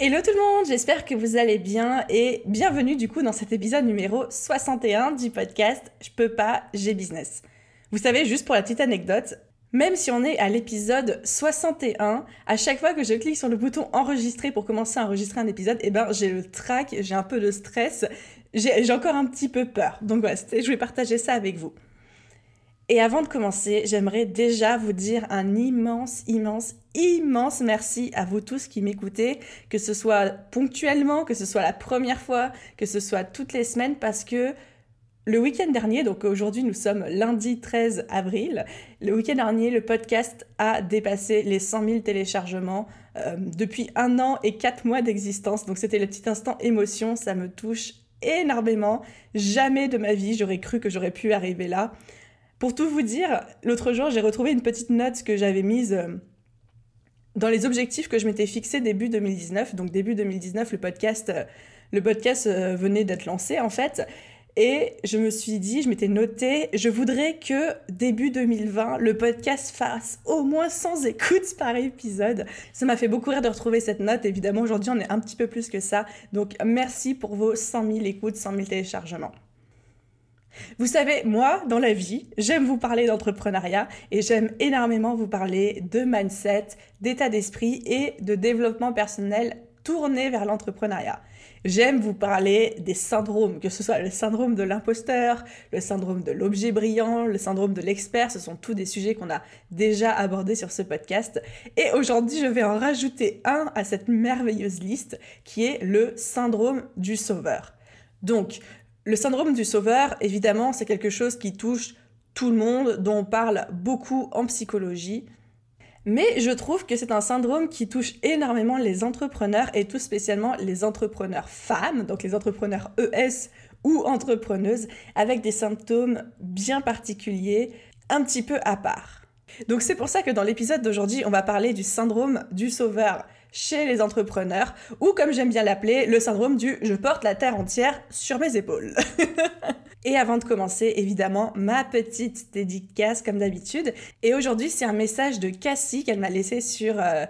Hello tout le monde, j'espère que vous allez bien et bienvenue du coup dans cet épisode numéro 61 du podcast Je peux pas, j'ai business. Vous savez, juste pour la petite anecdote, même si on est à l'épisode 61, à chaque fois que je clique sur le bouton enregistrer pour commencer à enregistrer un épisode, eh ben j'ai le trac, j'ai un peu de stress, j'ai encore un petit peu peur. Donc voilà, je voulais partager ça avec vous. Et avant de commencer, j'aimerais déjà vous dire un immense, immense, immense merci à vous tous qui m'écoutez, que ce soit ponctuellement, que ce soit la première fois, que ce soit toutes les semaines, parce que le week-end dernier, donc aujourd'hui nous sommes lundi 13 avril, le week-end dernier, le podcast a dépassé les 100 000 téléchargements euh, depuis un an et quatre mois d'existence. Donc c'était le petit instant émotion, ça me touche énormément. Jamais de ma vie j'aurais cru que j'aurais pu arriver là. Pour tout vous dire, l'autre jour, j'ai retrouvé une petite note que j'avais mise euh, dans les objectifs que je m'étais fixé début 2019. Donc début 2019, le podcast, euh, le podcast euh, venait d'être lancé en fait. Et je me suis dit, je m'étais noté, je voudrais que début 2020, le podcast fasse au moins 100 écoutes par épisode. Ça m'a fait beaucoup rire de retrouver cette note. Évidemment, aujourd'hui, on est un petit peu plus que ça. Donc, merci pour vos 100 000 écoutes, 100 000 téléchargements. Vous savez, moi, dans la vie, j'aime vous parler d'entrepreneuriat et j'aime énormément vous parler de mindset, d'état d'esprit et de développement personnel tourné vers l'entrepreneuriat. J'aime vous parler des syndromes, que ce soit le syndrome de l'imposteur, le syndrome de l'objet brillant, le syndrome de l'expert, ce sont tous des sujets qu'on a déjà abordés sur ce podcast. Et aujourd'hui, je vais en rajouter un à cette merveilleuse liste qui est le syndrome du sauveur. Donc, le syndrome du sauveur, évidemment, c'est quelque chose qui touche tout le monde, dont on parle beaucoup en psychologie. Mais je trouve que c'est un syndrome qui touche énormément les entrepreneurs et tout spécialement les entrepreneurs femmes, donc les entrepreneurs ES ou entrepreneuses, avec des symptômes bien particuliers, un petit peu à part. Donc c'est pour ça que dans l'épisode d'aujourd'hui, on va parler du syndrome du sauveur chez les entrepreneurs, ou comme j'aime bien l'appeler, le syndrome du je porte la terre entière sur mes épaules. Et avant de commencer, évidemment, ma petite dédicace comme d'habitude. Et aujourd'hui, c'est un message de Cassie qu'elle m'a laissé sur euh,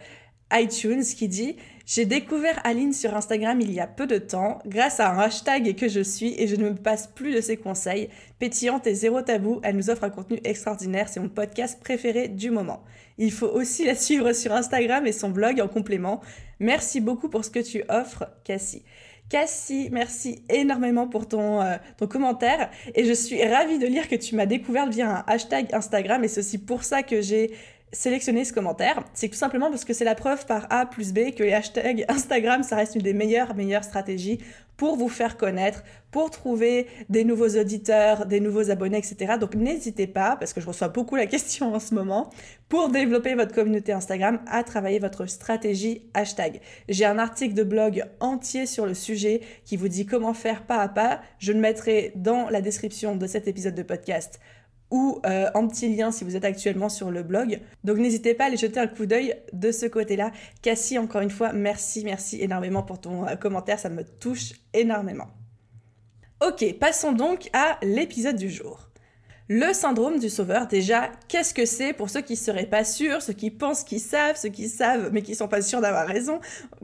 iTunes qui dit j'ai découvert Aline sur Instagram il y a peu de temps grâce à un hashtag que je suis et je ne me passe plus de ses conseils. Pétillante et zéro tabou, elle nous offre un contenu extraordinaire, c'est mon podcast préféré du moment. Il faut aussi la suivre sur Instagram et son blog en complément. Merci beaucoup pour ce que tu offres, Cassie. Cassie, merci énormément pour ton, euh, ton commentaire et je suis ravie de lire que tu m'as découvert via un hashtag Instagram et c'est aussi pour ça que j'ai sélectionner ce commentaire, c'est tout simplement parce que c'est la preuve par A plus B que les hashtags Instagram, ça reste une des meilleures, meilleures stratégies pour vous faire connaître, pour trouver des nouveaux auditeurs, des nouveaux abonnés, etc. Donc n'hésitez pas, parce que je reçois beaucoup la question en ce moment, pour développer votre communauté Instagram, à travailler votre stratégie hashtag. J'ai un article de blog entier sur le sujet qui vous dit comment faire pas à pas. Je le mettrai dans la description de cet épisode de podcast ou euh, en petit lien si vous êtes actuellement sur le blog. Donc n'hésitez pas à aller jeter un coup d'œil de ce côté-là. Cassie, encore une fois, merci, merci énormément pour ton euh, commentaire, ça me touche énormément. Ok, passons donc à l'épisode du jour. Le syndrome du sauveur, déjà, qu'est-ce que c'est pour ceux qui seraient pas sûrs, ceux qui pensent qu'ils savent, ceux qui savent mais qui sont pas sûrs d'avoir raison?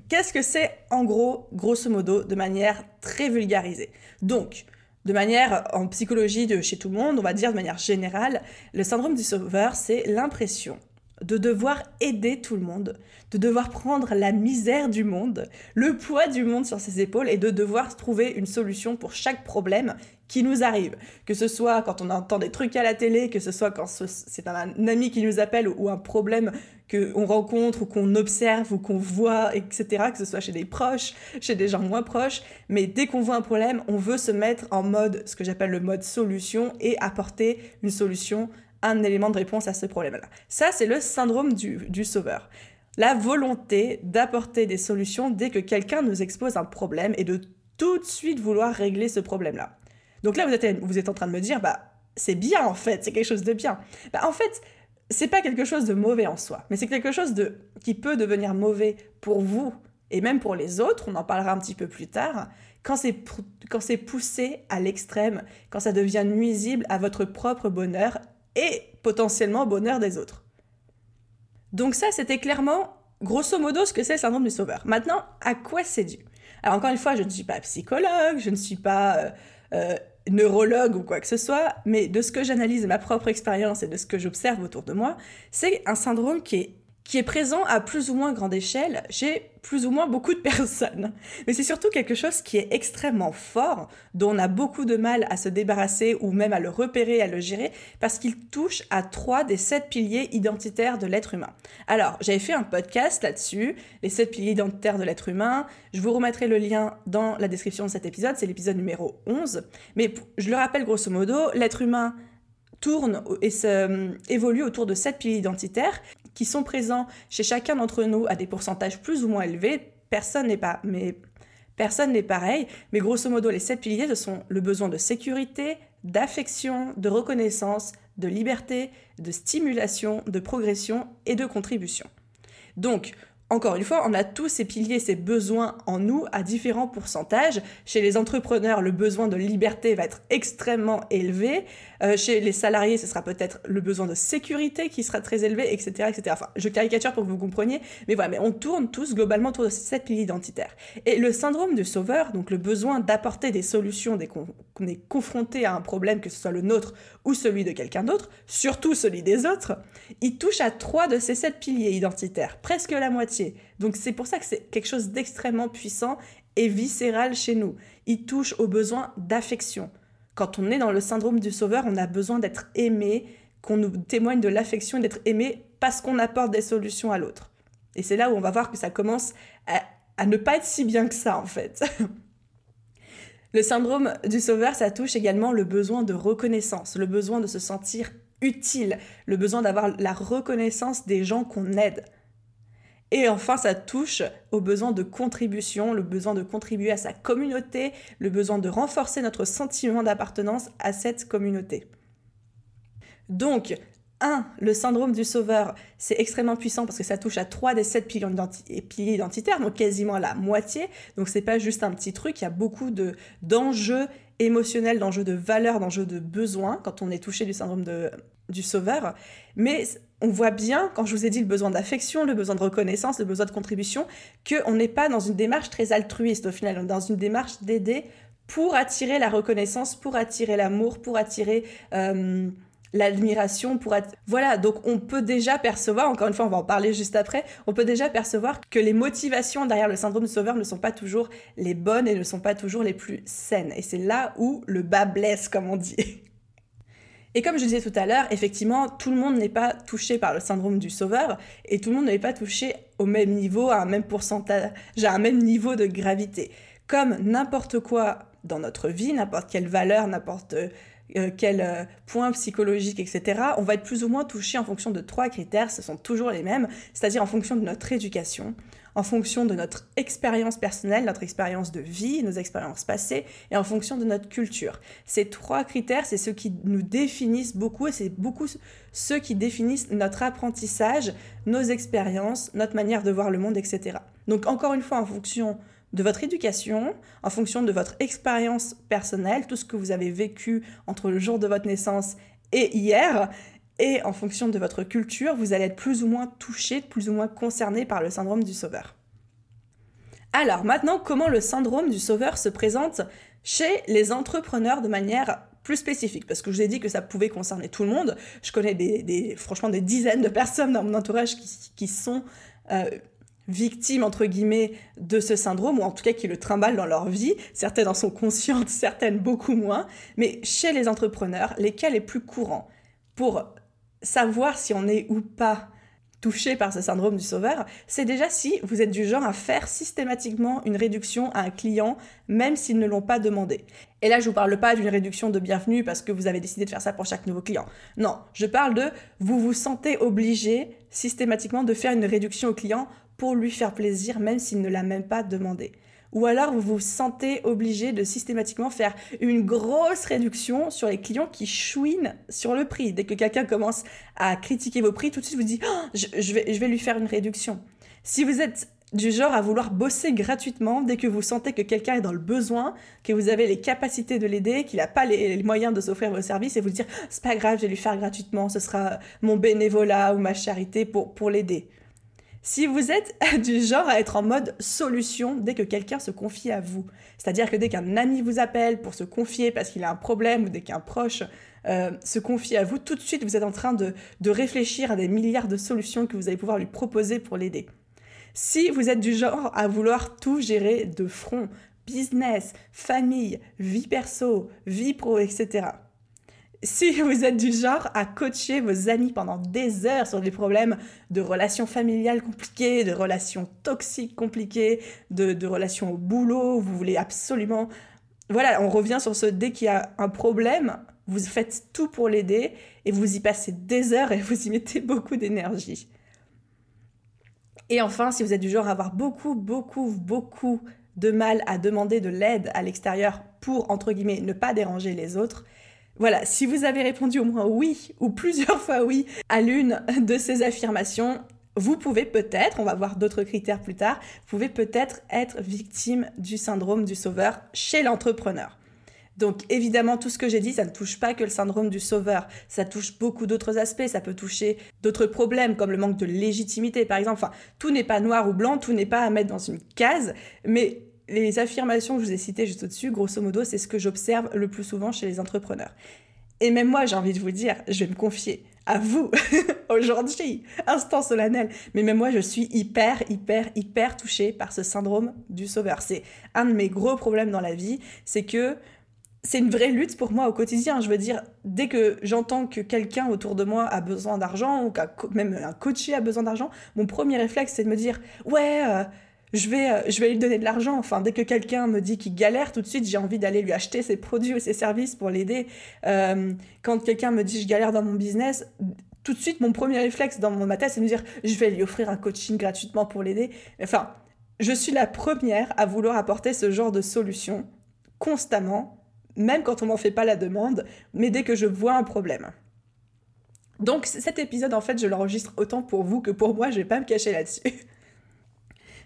Qu'est-ce que c'est en gros, grosso modo, de manière très vulgarisée? Donc, de manière en psychologie de chez tout le monde, on va dire de manière générale, le syndrome du sauveur, c'est l'impression de devoir aider tout le monde, de devoir prendre la misère du monde, le poids du monde sur ses épaules et de devoir trouver une solution pour chaque problème qui nous arrive. Que ce soit quand on entend des trucs à la télé, que ce soit quand c'est un ami qui nous appelle ou un problème qu'on rencontre ou qu'on observe ou qu'on voit, etc., que ce soit chez des proches, chez des gens moins proches. Mais dès qu'on voit un problème, on veut se mettre en mode, ce que j'appelle le mode solution et apporter une solution, un élément de réponse à ce problème-là. Ça, c'est le syndrome du, sauveur. La volonté d'apporter des solutions dès que quelqu'un nous expose un problème et de tout de suite vouloir régler ce problème-là. Donc là, vous êtes, vous êtes en train de me dire, bah, c'est bien en fait, c'est quelque chose de bien. Bah, en fait, c'est pas quelque chose de mauvais en soi, mais c'est quelque chose de, qui peut devenir mauvais pour vous et même pour les autres, on en parlera un petit peu plus tard, quand c'est poussé à l'extrême, quand ça devient nuisible à votre propre bonheur et potentiellement au bonheur des autres. Donc ça, c'était clairement, grosso modo, ce que c'est le syndrome du sauveur. Maintenant, à quoi c'est dû? Alors encore une fois, je ne suis pas psychologue, je ne suis pas euh, euh, neurologue ou quoi que ce soit, mais de ce que j'analyse de ma propre expérience et de ce que j'observe autour de moi, c'est un syndrome qui est qui est présent à plus ou moins grande échelle chez plus ou moins beaucoup de personnes. Mais c'est surtout quelque chose qui est extrêmement fort, dont on a beaucoup de mal à se débarrasser ou même à le repérer, à le gérer, parce qu'il touche à trois des sept piliers identitaires de l'être humain. Alors, j'avais fait un podcast là-dessus, les sept piliers identitaires de l'être humain. Je vous remettrai le lien dans la description de cet épisode, c'est l'épisode numéro 11. Mais je le rappelle grosso modo, l'être humain tourne et se, évolue autour de sept piliers identitaires qui sont présents chez chacun d'entre nous à des pourcentages plus ou moins élevés. Personne n'est pas, mais personne n'est pareil. Mais grosso modo, les sept piliers, ce sont le besoin de sécurité, d'affection, de reconnaissance, de liberté, de stimulation, de progression et de contribution. Donc, encore une fois, on a tous ces piliers, ces besoins en nous à différents pourcentages. Chez les entrepreneurs, le besoin de liberté va être extrêmement élevé. Euh, chez les salariés, ce sera peut-être le besoin de sécurité qui sera très élevé, etc., etc. Enfin, je caricature pour que vous compreniez, mais voilà, mais on tourne tous globalement autour de ces sept piliers identitaires. Et le syndrome du sauveur, donc le besoin d'apporter des solutions dès qu'on est confronté à un problème, que ce soit le nôtre ou celui de quelqu'un d'autre, surtout celui des autres, il touche à trois de ces sept piliers identitaires, presque la moitié. Donc c'est pour ça que c'est quelque chose d'extrêmement puissant et viscéral chez nous. Il touche au besoin d'affection. Quand on est dans le syndrome du sauveur, on a besoin d'être aimé, qu'on nous témoigne de l'affection et d'être aimé parce qu'on apporte des solutions à l'autre. Et c'est là où on va voir que ça commence à, ne pas être si bien que ça en fait. Le syndrome du sauveur, ça touche également le besoin de reconnaissance, le besoin de se sentir utile, le besoin d'avoir la reconnaissance des gens qu'on aide. Et enfin, ça touche au besoin de contribution, le besoin de contribuer à sa communauté, le besoin de renforcer notre sentiment d'appartenance à cette communauté. Donc, 1. Le syndrome du sauveur, c'est extrêmement puissant parce que ça touche à 3 des 7 piliers, identitaires, donc quasiment la moitié. Donc c'est pas juste un petit truc, il y a beaucoup d'enjeux émotionnels, d'enjeux de valeurs, d'enjeux de besoins quand on est touché du syndrome du sauveur. Mais on voit bien, quand je vous ai dit le besoin d'affection, le besoin de reconnaissance, le besoin de contribution, qu'on n'est pas dans une démarche très altruiste au final, on est dans une démarche d'aider pour attirer la reconnaissance, pour attirer l'amour, pour attirer... Euh, l'admiration pour être... Voilà, donc on peut déjà percevoir, encore une fois on va en parler juste après, on peut déjà percevoir que les motivations derrière le syndrome sauveur ne sont pas toujours les bonnes et ne sont pas toujours les plus saines. Et c'est là où le bas blesse, comme on dit. Et comme je disais tout à l'heure, effectivement, tout le monde n'est pas touché par le syndrome du sauveur et tout le monde n'est pas touché au même niveau, à un même pourcentage, à un même niveau de gravité. Comme n'importe quoi dans notre vie, n'importe quelle valeur, n'importe euh, quel euh, point psychologique, etc., on va être plus ou moins touché en fonction de trois critères, ce sont toujours les mêmes, c'est-à-dire en fonction de notre éducation, en fonction de notre expérience personnelle, notre expérience de vie, nos expériences passées, et en fonction de notre culture. Ces trois critères, c'est ceux qui nous définissent beaucoup, et c'est beaucoup ceux qui définissent notre apprentissage, nos expériences, notre manière de voir le monde, etc. Donc encore une fois, en fonction de votre éducation, en fonction de votre expérience personnelle, tout ce que vous avez vécu entre le jour de votre naissance et hier, et en fonction de votre culture, vous allez être plus ou moins touché, plus ou moins concerné par le syndrome du sauveur. Alors maintenant, comment le syndrome du sauveur se présente chez les entrepreneurs de manière plus spécifique? Parce que je vous ai dit que ça pouvait concerner tout le monde. Je connais des, franchement des dizaines de personnes dans mon entourage qui, sont euh, victimes, entre guillemets, de ce syndrome, ou en tout cas qui le trimballent dans leur vie. Certaines en sont conscientes, certaines beaucoup moins. Mais chez les entrepreneurs, lesquels est plus courant pour savoir si on est ou pas touché par ce syndrome du sauveur, c'est déjà si vous êtes du genre à faire systématiquement une réduction à un client, même s'ils ne l'ont pas demandé. Et là, je vous parle pas d'une réduction de bienvenue parce que vous avez décidé de faire ça pour chaque nouveau client. Non, je parle de vous vous sentez obligé systématiquement de faire une réduction au client pour lui faire plaisir, même s'il ne l'a même pas demandé. Ou alors vous vous sentez obligé de systématiquement faire une grosse réduction sur les clients qui chouinent sur le prix. Dès que quelqu'un commence à critiquer vos prix, tout de suite vous dites oh, je, vais, je vais lui faire une réduction. Si vous êtes du genre à vouloir bosser gratuitement dès que vous sentez que quelqu'un est dans le besoin, que vous avez les capacités de l'aider, qu'il n'a pas les, moyens de s'offrir vos services et vous dire c'est pas grave, je vais lui faire gratuitement, ce sera mon bénévolat ou ma charité pour, pour l'aider. Si vous êtes du genre à être en mode solution dès que quelqu'un se confie à vous, c'est-à-dire que dès qu'un ami vous appelle pour se confier parce qu'il a un problème ou dès qu'un proche euh, se confie à vous, tout de suite vous êtes en train de, de réfléchir à des milliards de solutions que vous allez pouvoir lui proposer pour l'aider. Si vous êtes du genre à vouloir tout gérer de front, business, famille, vie perso, vie pro, etc. Si vous êtes du genre à coacher vos amis pendant des heures sur des problèmes de relations familiales compliquées, de relations toxiques compliquées, de, relations au boulot, vous voulez absolument... Voilà, on revient sur ce dès qu'il y a un problème, vous faites tout pour l'aider et vous y passez des heures et vous y mettez beaucoup d'énergie. Et enfin, si vous êtes du genre à avoir beaucoup, beaucoup, beaucoup de mal à demander de l'aide à l'extérieur pour, entre guillemets, ne pas déranger les autres, voilà, si vous avez répondu au moins oui ou plusieurs fois oui à l'une de ces affirmations, vous pouvez peut-être, on va voir d'autres critères plus tard, vous pouvez peut-être être victime du syndrome du sauveur chez l'entrepreneur. Donc évidemment, tout ce que j'ai dit, ça ne touche pas que le syndrome du sauveur, ça touche beaucoup d'autres aspects, ça peut toucher d'autres problèmes comme le manque de légitimité par exemple. Enfin, tout n'est pas noir ou blanc, tout n'est pas à mettre dans une case, mais les affirmations que je vous ai citées juste au-dessus, grosso modo, c'est ce que j'observe le plus souvent chez les entrepreneurs. Et même moi, j'ai envie de vous dire, je vais me confier à vous aujourd'hui, instant solennel. Mais même moi, je suis hyper, hyper, hyper touchée par ce syndrome du sauveur. C'est un de mes gros problèmes dans la vie, c'est que c'est une vraie lutte pour moi au quotidien. Je veux dire, dès que j'entends que quelqu'un autour de moi a besoin d'argent, ou même un coaché a besoin d'argent, mon premier réflexe, c'est de me dire, ouais, euh, je, vais, euh, je vais lui donner de l'argent. Enfin, dès que quelqu'un me dit qu'il galère, tout de suite, j'ai envie d'aller lui acheter ses produits ou ses services pour l'aider. Euh, quand quelqu'un me dit je galère dans mon business, tout de suite, mon premier réflexe dans ma tête, c'est de me dire, je vais lui offrir un coaching gratuitement pour l'aider. Enfin, je suis la première à vouloir apporter ce genre de solution constamment même quand on m'en fait pas la demande, mais dès que je vois un problème. Donc cet épisode, en fait, je l'enregistre autant pour vous que pour moi, je vais pas me cacher là-dessus.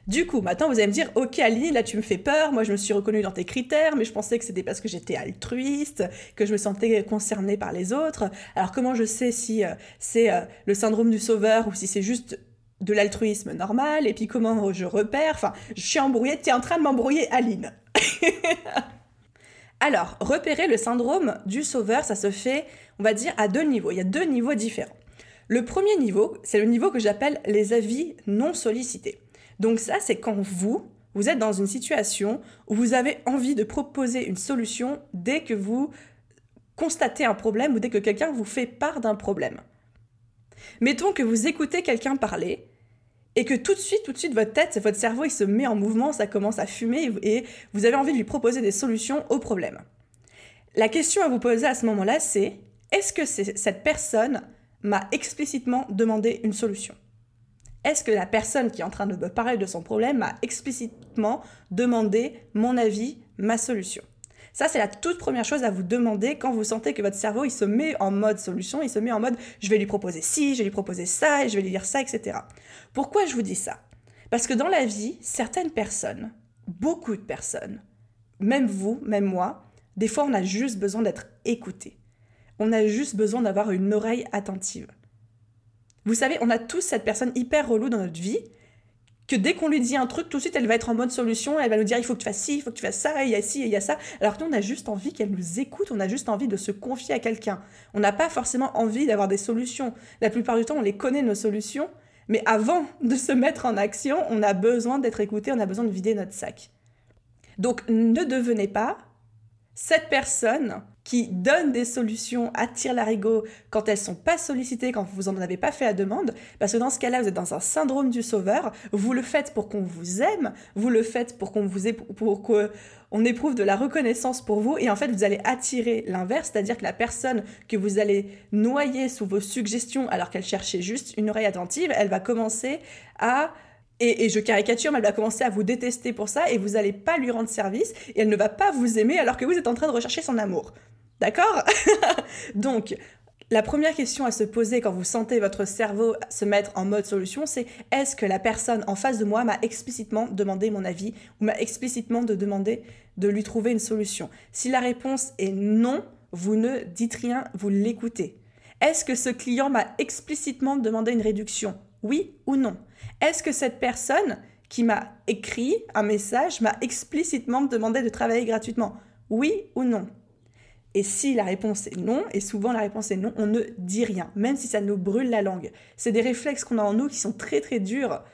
Du coup, maintenant, vous allez me dire, ok Aline, là tu me fais peur, moi je me suis reconnue dans tes critères, mais je pensais que c'était parce que j'étais altruiste, que je me sentais concernée par les autres. Alors comment je sais si euh, c'est euh, le syndrome du sauveur ou si c'est juste de l'altruisme normal, et puis comment je repère, enfin, je suis embrouillée, tu es en train de m'embrouiller Aline. Alors, repérer le syndrome du sauveur, ça se fait, on va dire, à deux niveaux. Il y a deux niveaux différents. Le premier niveau, c'est le niveau que j'appelle les avis non sollicités. Donc ça, c'est quand vous, vous êtes dans une situation où vous avez envie de proposer une solution dès que vous constatez un problème ou dès que quelqu'un vous fait part d'un problème. Mettons que vous écoutez quelqu'un parler et que tout de suite, tout de suite, votre tête, votre cerveau, il se met en mouvement, ça commence à fumer et vous avez envie de lui proposer des solutions au problème. La question à vous poser à ce moment-là, c'est est-ce que cette personne m'a explicitement demandé une solution? Est-ce que la personne qui est en train de me parler de son problème m'a explicitement demandé mon avis, ma solution? Ça, c'est la toute première chose à vous demander quand vous sentez que votre cerveau, il se met en mode solution, il se met en mode je vais lui proposer ci, je vais lui proposer ça, et je vais lui dire ça, etc. Pourquoi je vous dis ça? Parce que dans la vie, certaines personnes, beaucoup de personnes, même vous, même moi, des fois, on a juste besoin d'être écouté. On a juste besoin d'avoir une oreille attentive. Vous savez, on a tous cette personne hyper relou dans notre vie que dès qu'on lui dit un truc, tout de suite, elle va être en mode solution, elle va nous dire il faut que tu fasses ci, il faut que tu fasses ça, il y a ci, il y a ça. Alors que nous, on a juste envie qu'elle nous écoute, on a juste envie de se confier à quelqu'un. On n'a pas forcément envie d'avoir des solutions. La plupart du temps, on les connaît, nos solutions, mais avant de se mettre en action, on a besoin d'être écouté, on a besoin de vider notre sac. Donc ne devenez pas cette personne qui donne des solutions, attire l'arigot quand elles sont pas sollicitées, quand vous en avez pas fait la demande, parce que dans ce cas-là, vous êtes dans un syndrome du sauveur. Vous le faites pour qu'on vous aime, vous le faites pour qu'on vous pour éprouve de la reconnaissance pour vous, et en fait, vous allez attirer l'inverse, c'est-à-dire que la personne que vous allez noyer sous vos suggestions alors qu'elle cherchait juste une oreille attentive, elle va commencer à Et, je caricature, mais elle va commencer à vous détester pour ça et vous n'allez pas lui rendre service et elle ne va pas vous aimer alors que vous êtes en train de rechercher son amour. D'accord Donc, la première question à se poser quand vous sentez votre cerveau se mettre en mode solution, c'est est-ce que la personne en face de moi m'a explicitement demandé mon avis ou m'a explicitement de demander de lui trouver une solution? Si la réponse est non, vous ne dites rien, vous l'écoutez. Est-ce que ce client m'a explicitement demandé une réduction? Oui ou non? Est-ce que cette personne qui m'a écrit un message m'a explicitement demandé de travailler gratuitement? Oui ou non? Et si la réponse est non, et souvent la réponse est non, on ne dit rien, même si ça nous brûle la langue. C'est des réflexes qu'on a en nous qui sont très très durs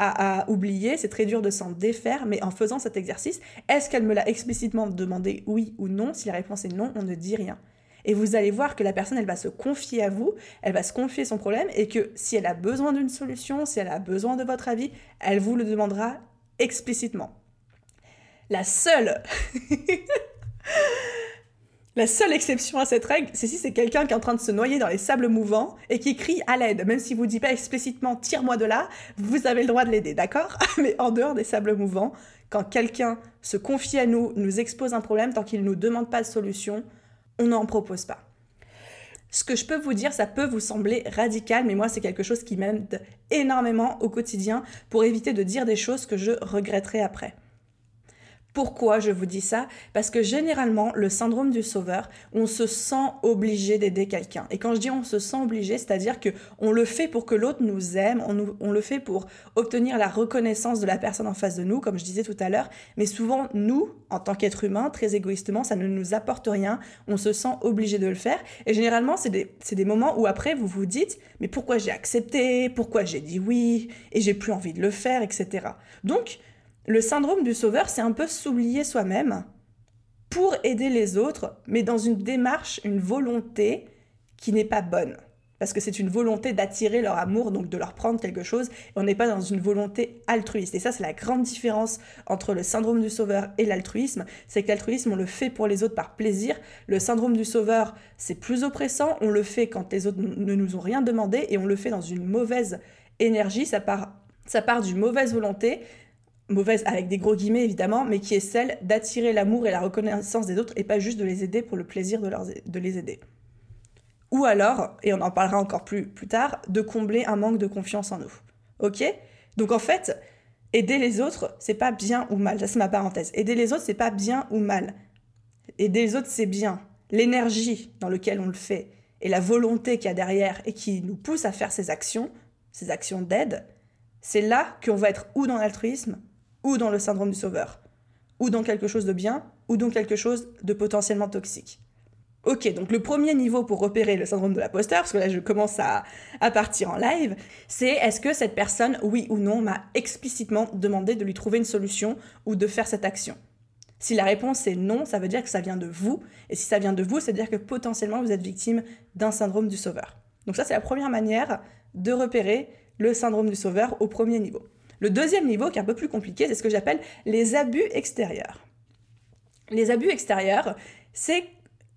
à, oublier, c'est très dur de s'en défaire, mais en faisant cet exercice, est-ce qu'elle me l'a explicitement demandé oui ou non? Si la réponse est non, on ne dit rien. Et vous allez voir que la personne, elle va se confier à vous, elle va se confier son problème, et que si elle a besoin d'une solution, si elle a besoin de votre avis, elle vous le demandera explicitement. La seule La seule exception à cette règle, c'est si c'est quelqu'un qui est en train de se noyer dans les sables mouvants et qui crie à l'aide. Même si vous dit pas explicitement tire-moi de là, vous avez le droit de l'aider, d'accord? Mais en dehors des sables mouvants, quand quelqu'un se confie à nous, nous expose un problème, tant qu'il ne nous demande pas de solution, on n'en propose pas. Ce que je peux vous dire, ça peut vous sembler radical, mais moi c'est quelque chose qui m'aide énormément au quotidien pour éviter de dire des choses que je regretterai après. Pourquoi je vous dis ça? Parce que généralement, le syndrome du sauveur, on se sent obligé d'aider quelqu'un. Et quand je dis on se sent obligé, c'est-à-dire que on le fait pour que l'autre nous aime, on, le fait pour obtenir la reconnaissance de la personne en face de nous, comme je disais tout à l'heure. Mais souvent, nous, en tant qu'être humain, très égoïstement, ça ne nous apporte rien. On se sent obligé de le faire. Et généralement, c'est des, des moments où après, vous vous dites, mais pourquoi j'ai accepté? Pourquoi j'ai dit oui? Et j'ai plus envie de le faire, etc. Donc, le syndrome du sauveur, c'est un peu s'oublier soi-même pour aider les autres, mais dans une démarche, une volonté qui n'est pas bonne. Parce que c'est une volonté d'attirer leur amour, donc de leur prendre quelque chose, et on n'est pas dans une volonté altruiste. Et ça, c'est la grande différence entre le syndrome du sauveur et l'altruisme. C'est que l'altruisme, on le fait pour les autres par plaisir. Le syndrome du sauveur, c'est plus oppressant. On le fait quand les autres ne nous ont rien demandé, et on le fait dans une mauvaise énergie. Ça part, ça part d'une mauvaise volonté, mauvaise avec des gros guillemets évidemment, mais qui est celle d'attirer l'amour et la reconnaissance des autres et pas juste de les aider pour le plaisir de, les aider. Ou alors, et on en parlera encore plus, plus tard, de combler un manque de confiance en nous. Ok? Donc en fait, aider les autres, c'est pas bien ou mal. Ça, c'est ma parenthèse. Aider les autres, c'est pas bien ou mal. Aider les autres, c'est bien. L'énergie dans laquelle on le fait et la volonté qu'il y a derrière et qui nous pousse à faire ces actions, ces actions d'aide, c'est là qu'on va être ou dans l'altruisme ou dans le syndrome du sauveur, ou dans quelque chose de bien, ou dans quelque chose de potentiellement toxique. Ok, donc le premier niveau pour repérer le syndrome de l'imposteur, parce que là je commence à, à partir en live, c'est est-ce que cette personne, oui ou non, m'a explicitement demandé de lui trouver une solution ou de faire cette action? Si la réponse est non, ça veut dire que ça vient de vous, et si ça vient de vous, ça veut dire que potentiellement vous êtes victime d'un syndrome du sauveur. Donc ça c'est la première manière de repérer le syndrome du sauveur au premier niveau. Le deuxième niveau, qui est un peu plus compliqué, c'est ce que j'appelle les abus extérieurs. Les abus extérieurs, c'est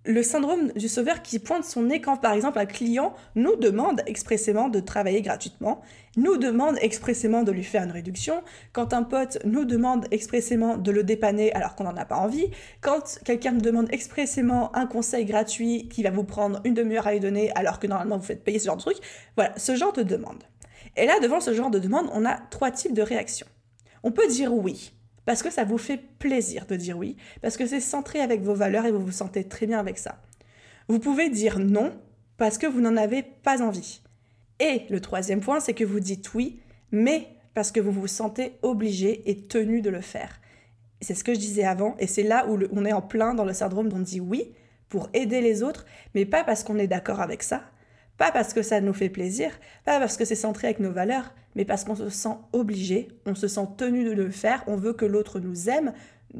le syndrome du sauveur qui pointe son nez quand, par exemple, un client nous demande expressément de travailler gratuitement, nous demande expressément de lui faire une réduction, quand un pote nous demande expressément de le dépanner alors qu'on n'en a pas envie, quand quelqu'un nous demande expressément un conseil gratuit qui va vous prendre une demi-heure à lui donner alors que normalement vous faites payer ce genre de truc. Voilà, ce genre de demande. Et là, devant ce genre de demande, on a trois types de réactions. On peut dire oui, parce que ça vous fait plaisir de dire oui, parce que c'est centré avec vos valeurs et vous vous sentez très bien avec ça. Vous pouvez dire non, parce que vous n'en avez pas envie. Et le troisième point, c'est que vous dites oui, mais parce que vous vous sentez obligé et tenu de le faire. C'est ce que je disais avant, et c'est là où on est en plein dans le syndrome d'on dit oui pour aider les autres, mais pas parce qu'on est d'accord avec ça, pas parce que ça nous fait plaisir, pas parce que c'est centré avec nos valeurs, mais parce qu'on se sent obligé, on se sent tenu de le faire, on veut que l'autre nous aime,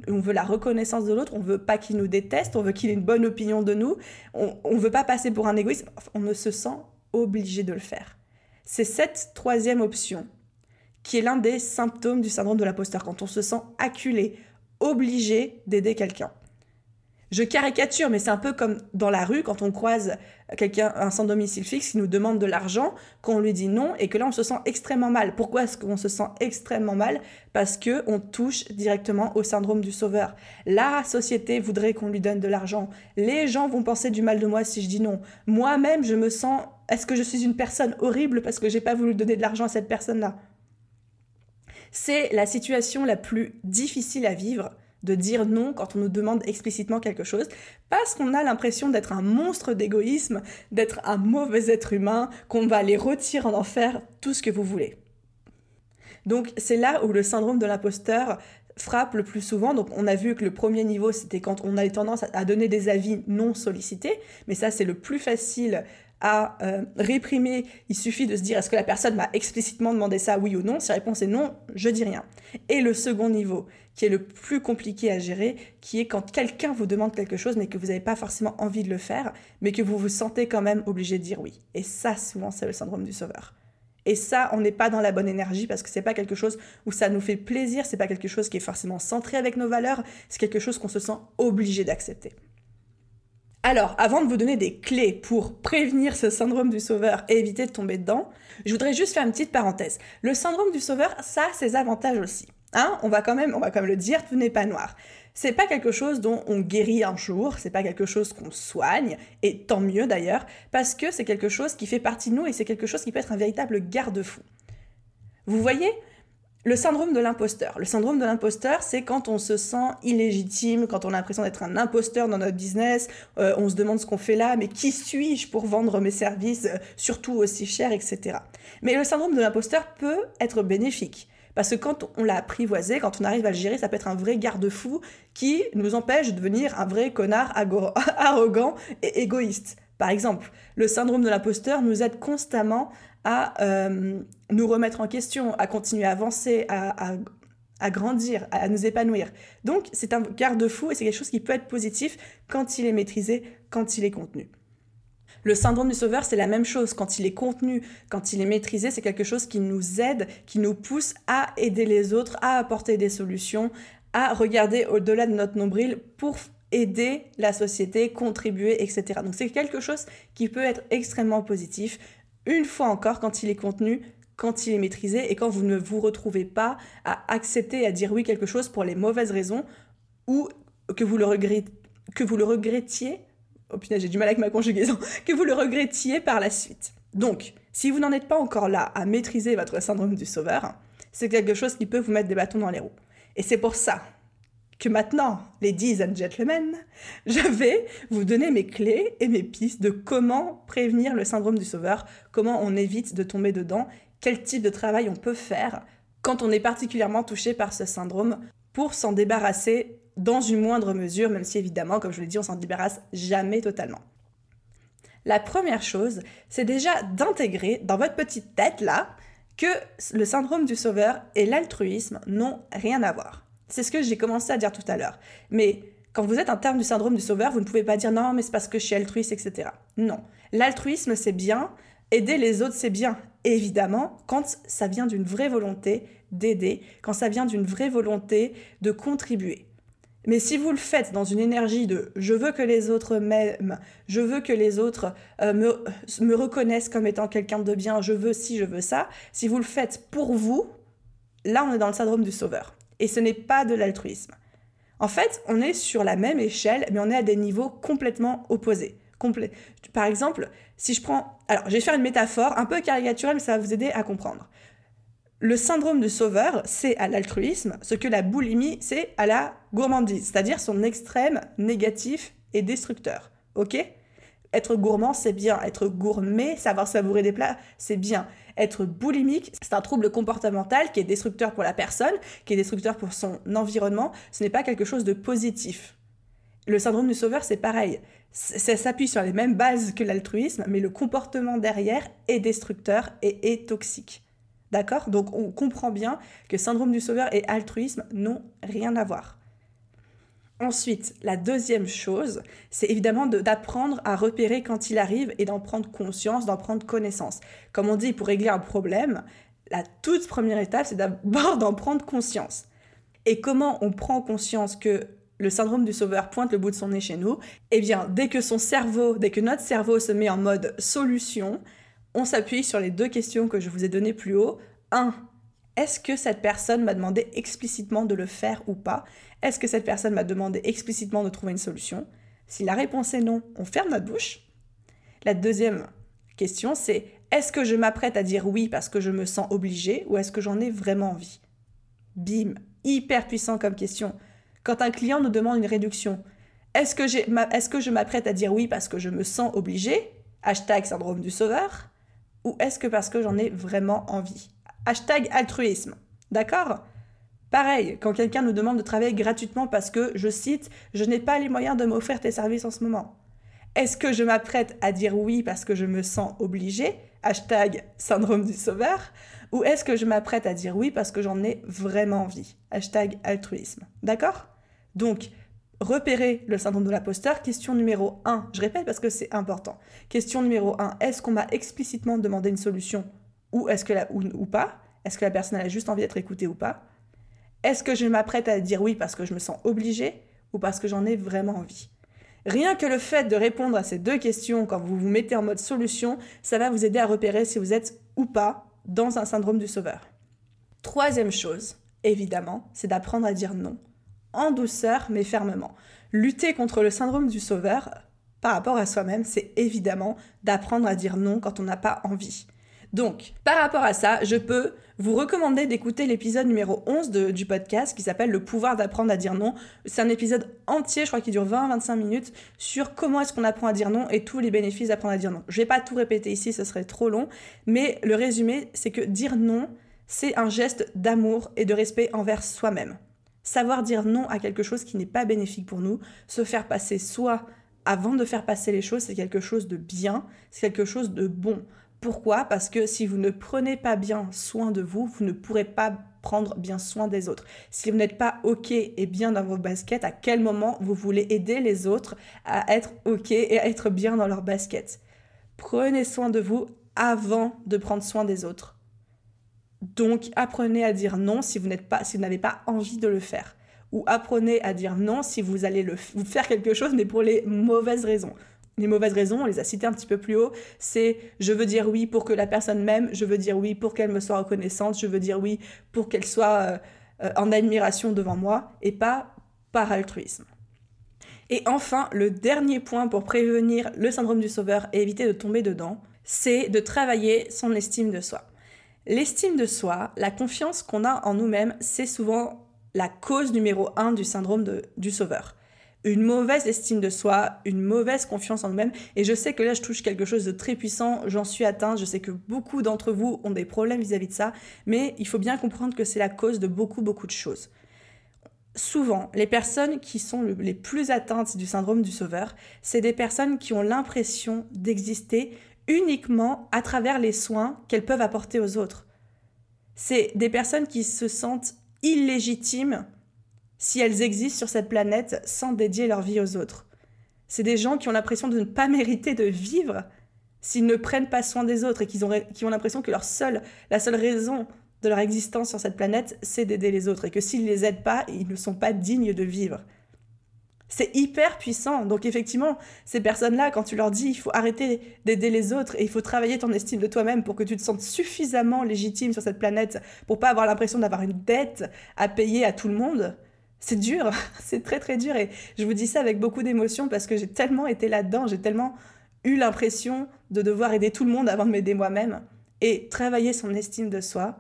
on veut la reconnaissance de l'autre, on veut pas qu'il nous déteste, on veut qu'il ait une bonne opinion de nous, on, on veut pas passer pour un égoïste, on ne se sent obligé de le faire. C'est cette troisième option qui est l'un des symptômes du syndrome de l'imposteur, quand on se sent acculé, obligé d'aider quelqu'un. Je caricature, mais c'est un peu comme dans la rue quand on croise quelqu'un, un sans domicile fixe qui nous demande de l'argent, qu'on lui dit non et que là on se sent extrêmement mal. Pourquoi est-ce qu'on se sent extrêmement mal? Parce que on touche directement au syndrome du sauveur. La société voudrait qu'on lui donne de l'argent. Les gens vont penser du mal de moi si je dis non. Moi-même, je me sens. Est-ce que je suis une personne horrible parce que j'ai pas voulu donner de l'argent à cette personne-là? C'est la situation la plus difficile à vivre de dire non quand on nous demande explicitement quelque chose, parce qu'on a l'impression d'être un monstre d'égoïsme, d'être un mauvais être humain, qu'on va aller retirer en enfer tout ce que vous voulez. Donc c'est là où le syndrome de l'imposteur frappe le plus souvent. Donc on a vu que le premier niveau, c'était quand on a tendance à donner des avis non sollicités, mais ça c'est le plus facile à euh, réprimer, il suffit de se dire est-ce que la personne m'a explicitement demandé ça, oui ou non? Si la réponse est non, je dis rien. Et le second niveau, qui est le plus compliqué à gérer, qui est quand quelqu'un vous demande quelque chose mais que vous n'avez pas forcément envie de le faire, mais que vous vous sentez quand même obligé de dire oui. Et ça, souvent, c'est le syndrome du sauveur. Et ça, on n'est pas dans la bonne énergie parce que c'est pas quelque chose où ça nous fait plaisir, c'est pas quelque chose qui est forcément centré avec nos valeurs, c'est quelque chose qu'on se sent obligé d'accepter. Alors, avant de vous donner des clés pour prévenir ce syndrome du sauveur et éviter de tomber dedans, je voudrais juste faire une petite parenthèse. Le syndrome du sauveur, ça a ses avantages aussi. Hein on va quand même, on va quand même le dire, tout n'est pas noir. C'est pas quelque chose dont on guérit un jour, c'est pas quelque chose qu'on soigne, et tant mieux d'ailleurs, parce que c'est quelque chose qui fait partie de nous et c'est quelque chose qui peut être un véritable garde-fou. Vous voyez, le syndrome de l'imposteur. Le syndrome de l'imposteur, c'est quand on se sent illégitime, quand on a l'impression d'être un imposteur dans notre business, euh, on se demande ce qu'on fait là, mais qui suis-je pour vendre mes services, euh, surtout aussi cher, etc. Mais le syndrome de l'imposteur peut être bénéfique. Parce que quand on l'a apprivoisé, quand on arrive à le gérer, ça peut être un vrai garde-fou qui nous empêche de devenir un vrai connard arrogant et égoïste. Par exemple, le syndrome de l'imposteur nous aide constamment à euh, nous remettre en question, à continuer à avancer, à, grandir, à nous épanouir. Donc c'est un garde-fou et c'est quelque chose qui peut être positif quand il est maîtrisé, quand il est contenu. Le syndrome du sauveur, c'est la même chose. Quand il est contenu, quand il est maîtrisé, c'est quelque chose qui nous aide, qui nous pousse à aider les autres, à apporter des solutions, à regarder au-delà de notre nombril pour aider la société, contribuer, etc. Donc c'est quelque chose qui peut être extrêmement positif, une fois encore quand il est contenu, quand il est maîtrisé et quand vous ne vous retrouvez pas à accepter, à dire oui quelque chose pour les mauvaises raisons ou que vous le, que vous le regrettiez, oh putain j'ai du mal avec ma conjugaison, que vous le regrettiez par la suite. Donc, si vous n'en êtes pas encore là à maîtriser votre syndrome du sauveur, c'est quelque chose qui peut vous mettre des bâtons dans les roues. Et c'est pour ça que maintenant, ladies and gentlemen, je vais vous donner mes clés et mes pistes de comment prévenir le syndrome du sauveur, comment on évite de tomber dedans, quel type de travail on peut faire quand on est particulièrement touché par ce syndrome pour s'en débarrasser dans une moindre mesure, même si évidemment, comme je l'ai dit, on s'en débarrasse jamais totalement. La première chose, c'est déjà d'intégrer dans votre petite tête là que le syndrome du sauveur et l'altruisme n'ont rien à voir. C'est ce que j'ai commencé à dire tout à l'heure. Mais quand vous êtes en terme du syndrome du sauveur, vous ne pouvez pas dire non, mais c'est parce que je suis altruiste, etc. Non. L'altruisme, c'est bien. Aider les autres, c'est bien. évidemment, quand ça vient d'une vraie volonté d'aider, quand ça vient d'une vraie volonté de contribuer. Mais si vous le faites dans une énergie de je veux que les autres m'aiment, je veux que les autres euh, me, me reconnaissent comme étant quelqu'un de bien, je veux ci, je veux ça, si vous le faites pour vous, là on est dans le syndrome du sauveur et ce n'est pas de l'altruisme. En fait, on est sur la même échelle, mais on est à des niveaux complètement opposés. Par exemple, si je prends... Alors, je vais faire une métaphore un peu caricaturelle, mais ça va vous aider à comprendre. Le syndrome du sauveur, c'est à l'altruisme ce que la boulimie, c'est à la gourmandise, c'est-à-dire son extrême négatif et destructeur. Ok? Être gourmand, c'est bien. Être gourmet, savoir savourer des plats, c'est bien. Être boulimique, c'est un trouble comportemental qui est destructeur pour la personne, qui est destructeur pour son environnement. Ce n'est pas quelque chose de positif. Le syndrome du sauveur, c'est pareil. Ça s'appuie sur les mêmes bases que l'altruisme, mais le comportement derrière est destructeur et est toxique. D'accord? Donc on comprend bien que syndrome du sauveur et altruisme n'ont rien à voir. Ensuite, la deuxième chose, c'est évidemment d'apprendre à repérer quand il arrive et d'en prendre conscience, d'en prendre connaissance. Comme on dit, pour régler un problème, la toute première étape, c'est d'abord d'en prendre conscience. Et comment on prend conscience que le syndrome du sauveur pointe le bout de son nez chez nous, eh bien, dès que son cerveau, dès que notre cerveau se met en mode solution, on s'appuie sur les deux questions que je vous ai données plus haut. 1. Est-ce que cette personne m'a demandé explicitement de le faire ou pas? Est-ce que cette personne m'a demandé explicitement de trouver une solution? Si la réponse est non, on ferme notre bouche. La deuxième question, c'est est-ce que je m'apprête à dire oui parce que je me sens obligée ou est-ce que j'en ai vraiment envie? Bim, hyper puissant comme question. Quand un client nous demande une réduction, est-ce que, je m'apprête à dire oui parce que je me sens obligée? Hashtag syndrome du sauveur. Ou est-ce que parce que j'en ai vraiment envie? Hashtag altruisme. D'accord? Pareil, quand quelqu'un nous demande de travailler gratuitement parce que, je cite, je n'ai pas les moyens de m'offrir tes services en ce moment. Est-ce que je m'apprête à dire oui parce que je me sens obligée? Hashtag syndrome du sauveur. Ou est-ce que je m'apprête à dire oui parce que j'en ai vraiment envie? Hashtag altruisme. D'accord? Donc, repérer le syndrome de l'imposteur. Question numéro 1, je répète parce que c'est important. Question numéro 1, est-ce qu'on m'a explicitement demandé une solution ou est-ce que la, ou, pas? Est-ce que la personne a juste envie d'être écoutée ou pas? Est-ce que je m'apprête à dire oui parce que je me sens obligée ou parce que j'en ai vraiment envie? Rien que le fait de répondre à ces deux questions quand vous vous mettez en mode solution, ça va vous aider à repérer si vous êtes ou pas dans un syndrome du sauveur. Troisième chose, évidemment, c'est d'apprendre à dire non en douceur mais fermement. Lutter contre le syndrome du sauveur par rapport à soi-même, c'est évidemment d'apprendre à dire non quand on n'a pas envie. Donc, par rapport à ça, je peux vous recommander d'écouter l'épisode numéro 11 du podcast qui s'appelle Le pouvoir d'apprendre à dire non. C'est un épisode entier, je crois qu'il dure 20-25 minutes, sur comment est-ce qu'on apprend à dire non et tous les bénéfices d'apprendre à dire non. Je vais pas tout répéter ici, ce serait trop long, mais le résumé, c'est que dire non, c'est un geste d'amour et de respect envers soi-même. Savoir dire non à quelque chose qui n'est pas bénéfique pour nous, se faire passer soit avant de faire passer les choses, c'est quelque chose de bien, c'est quelque chose de bon. Pourquoi? Parce que si vous ne prenez pas bien soin de vous, vous ne pourrez pas prendre bien soin des autres. Si vous n'êtes pas OK et bien dans vos baskets, à quel moment vous voulez aider les autres à être OK et à être bien dans leurs baskets Prenez soin de vous avant de prendre soin des autres. Donc apprenez à dire non si vous n'êtes pas, n'avez pas envie de le faire, ou apprenez à dire non si vous allez faire quelque chose mais pour les mauvaises raisons. Les mauvaises raisons, on les a citées un petit peu plus haut, c'est je veux dire oui pour que la personne m'aime, je veux dire oui pour qu'elle me soit reconnaissante, je veux dire oui pour qu'elle soit euh, euh, en admiration devant moi et pas par altruisme. Et enfin, le dernier point pour prévenir le syndrome du sauveur et éviter de tomber dedans, c'est de travailler son estime de soi. L'estime de soi, la confiance qu'on a en nous-mêmes, c'est souvent la cause numéro un du syndrome du sauveur. Une mauvaise estime de soi, une mauvaise confiance en nous-mêmes. Et je sais que là, je touche quelque chose de très puissant, j'en suis atteinte, je sais que beaucoup d'entre vous ont des problèmes vis-à-vis de ça, mais il faut bien comprendre que c'est la cause de beaucoup, beaucoup de choses. Souvent, les personnes qui sont les plus atteintes du syndrome du sauveur, c'est des personnes qui ont l'impression d'exister uniquement à travers les soins qu'elles peuvent apporter aux autres. C'est des personnes qui se sentent illégitimes si elles existent sur cette planète sans dédier leur vie aux autres. C'est des gens qui ont l'impression de ne pas mériter de vivre s'ils ne prennent pas soin des autres et qui ont, qui ont l'impression que leur seule, la seule raison de leur existence sur cette planète, c'est d'aider les autres et que s'ils ne les aident pas, ils ne sont pas dignes de vivre. C'est hyper puissant. Donc effectivement, ces personnes-là, quand tu leur dis il faut arrêter d'aider les autres et il faut travailler ton estime de toi-même pour que tu te sentes suffisamment légitime sur cette planète pour pas avoir l'impression d'avoir une dette à payer à tout le monde, c'est dur, c'est très très dur et je vous dis ça avec beaucoup d'émotion parce que j'ai tellement été là-dedans, j'ai tellement eu l'impression de devoir aider tout le monde avant de m'aider moi-même et travailler son estime de soi,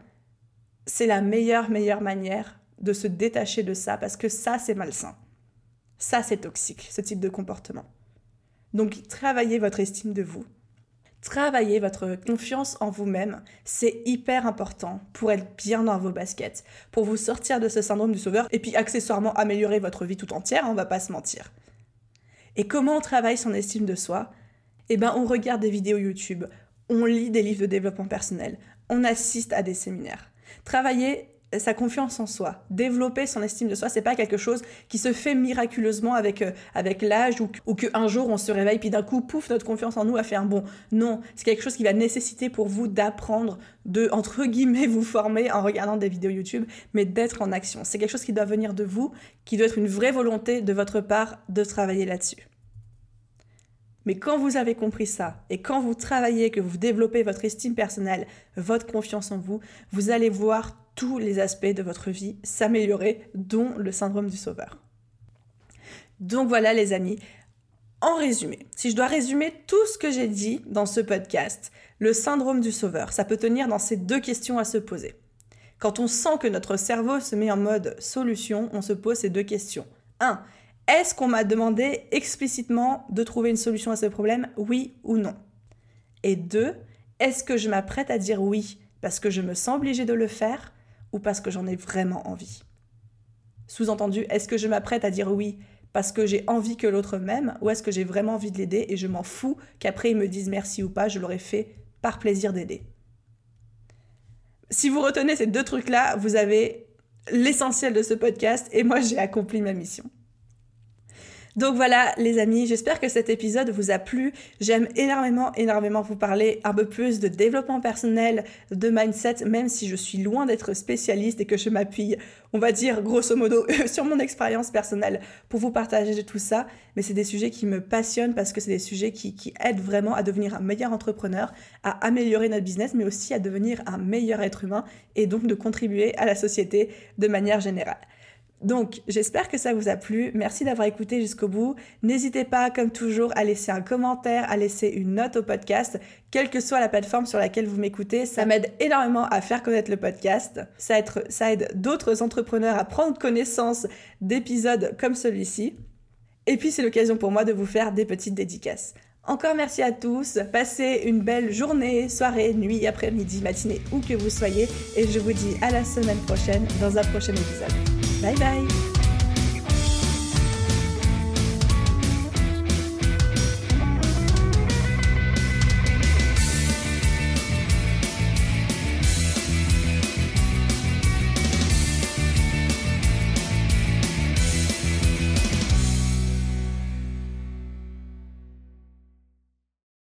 c'est la meilleure meilleure manière de se détacher de ça parce que ça c'est malsain. Ça, c'est toxique, ce type de comportement. Donc, travaillez votre estime de vous. Travaillez votre confiance en vous-même. C'est hyper important pour être bien dans vos baskets, pour vous sortir de ce syndrome du sauveur et puis accessoirement améliorer votre vie tout entière, on va pas se mentir. Et comment on travaille son estime de soi? Eh ben, on regarde des vidéos YouTube, on lit des livres de développement personnel, on assiste à des séminaires. Travailler sa confiance en soi, développer son estime de soi, c'est pas quelque chose qui se fait miraculeusement avec euh, avec l'âge ou, ou qu'un jour on se réveille puis d'un coup pouf notre confiance en nous a fait un bond. Non, c'est quelque chose qui va nécessiter pour vous d'apprendre, de entre guillemets vous former en regardant des vidéos YouTube, mais d'être en action. C'est quelque chose qui doit venir de vous, qui doit être une vraie volonté de votre part de travailler là-dessus. Mais quand vous avez compris ça, et quand vous travaillez, que vous développez votre estime personnelle, votre confiance en vous, vous allez voir tous les aspects de votre vie s'améliorer, dont le syndrome du sauveur. Donc voilà les amis, en résumé, si je dois résumer tout ce que j'ai dit dans ce podcast, le syndrome du sauveur, ça peut tenir dans ces deux questions à se poser. Quand on sent que notre cerveau se met en mode solution, on se pose ces deux questions. 1. Est-ce qu'on m'a demandé explicitement de trouver une solution à ce problème, oui ou non? Et 2. Est-ce que je m'apprête à dire oui parce que je me sens obligée de le faire? Ou parce que j'en ai vraiment envie Sous-entendu, est-ce que je m'apprête à dire oui parce que j'ai envie que l'autre m'aime ou est-ce que j'ai vraiment envie de l'aider et je m'en fous qu'après ils me disent merci ou pas, je l'aurais fait par plaisir d'aider. Si vous retenez ces deux trucs-là, vous avez l'essentiel de ce podcast et moi j'ai accompli ma mission. Donc voilà les amis, j'espère que cet épisode vous a plu. J'aime énormément, énormément vous parler un peu plus de développement personnel, de mindset, même si je suis loin d'être spécialiste et que je m'appuie, on va dire grosso modo, sur mon expérience personnelle pour vous partager tout ça. Mais c'est des sujets qui me passionnent parce que c'est des sujets qui, aident vraiment à devenir un meilleur entrepreneur, à améliorer notre business, mais aussi à devenir un meilleur être humain et donc de contribuer à la société de manière générale. Donc, j'espère que ça vous a plu. Merci d'avoir écouté jusqu'au bout. N'hésitez pas, comme toujours, à laisser un commentaire, à laisser une note au podcast, quelle que soit la plateforme sur laquelle vous m'écoutez. Ça m'aide énormément à faire connaître le podcast. Ça, aide d'autres entrepreneurs à prendre connaissance d'épisodes comme celui-ci. Et puis, c'est l'occasion pour moi de vous faire des petites dédicaces. Encore merci à tous, passez une belle journée, soirée, nuit, après-midi, matinée, où que vous soyez, et je vous dis à la semaine prochaine dans un prochain épisode. Bye bye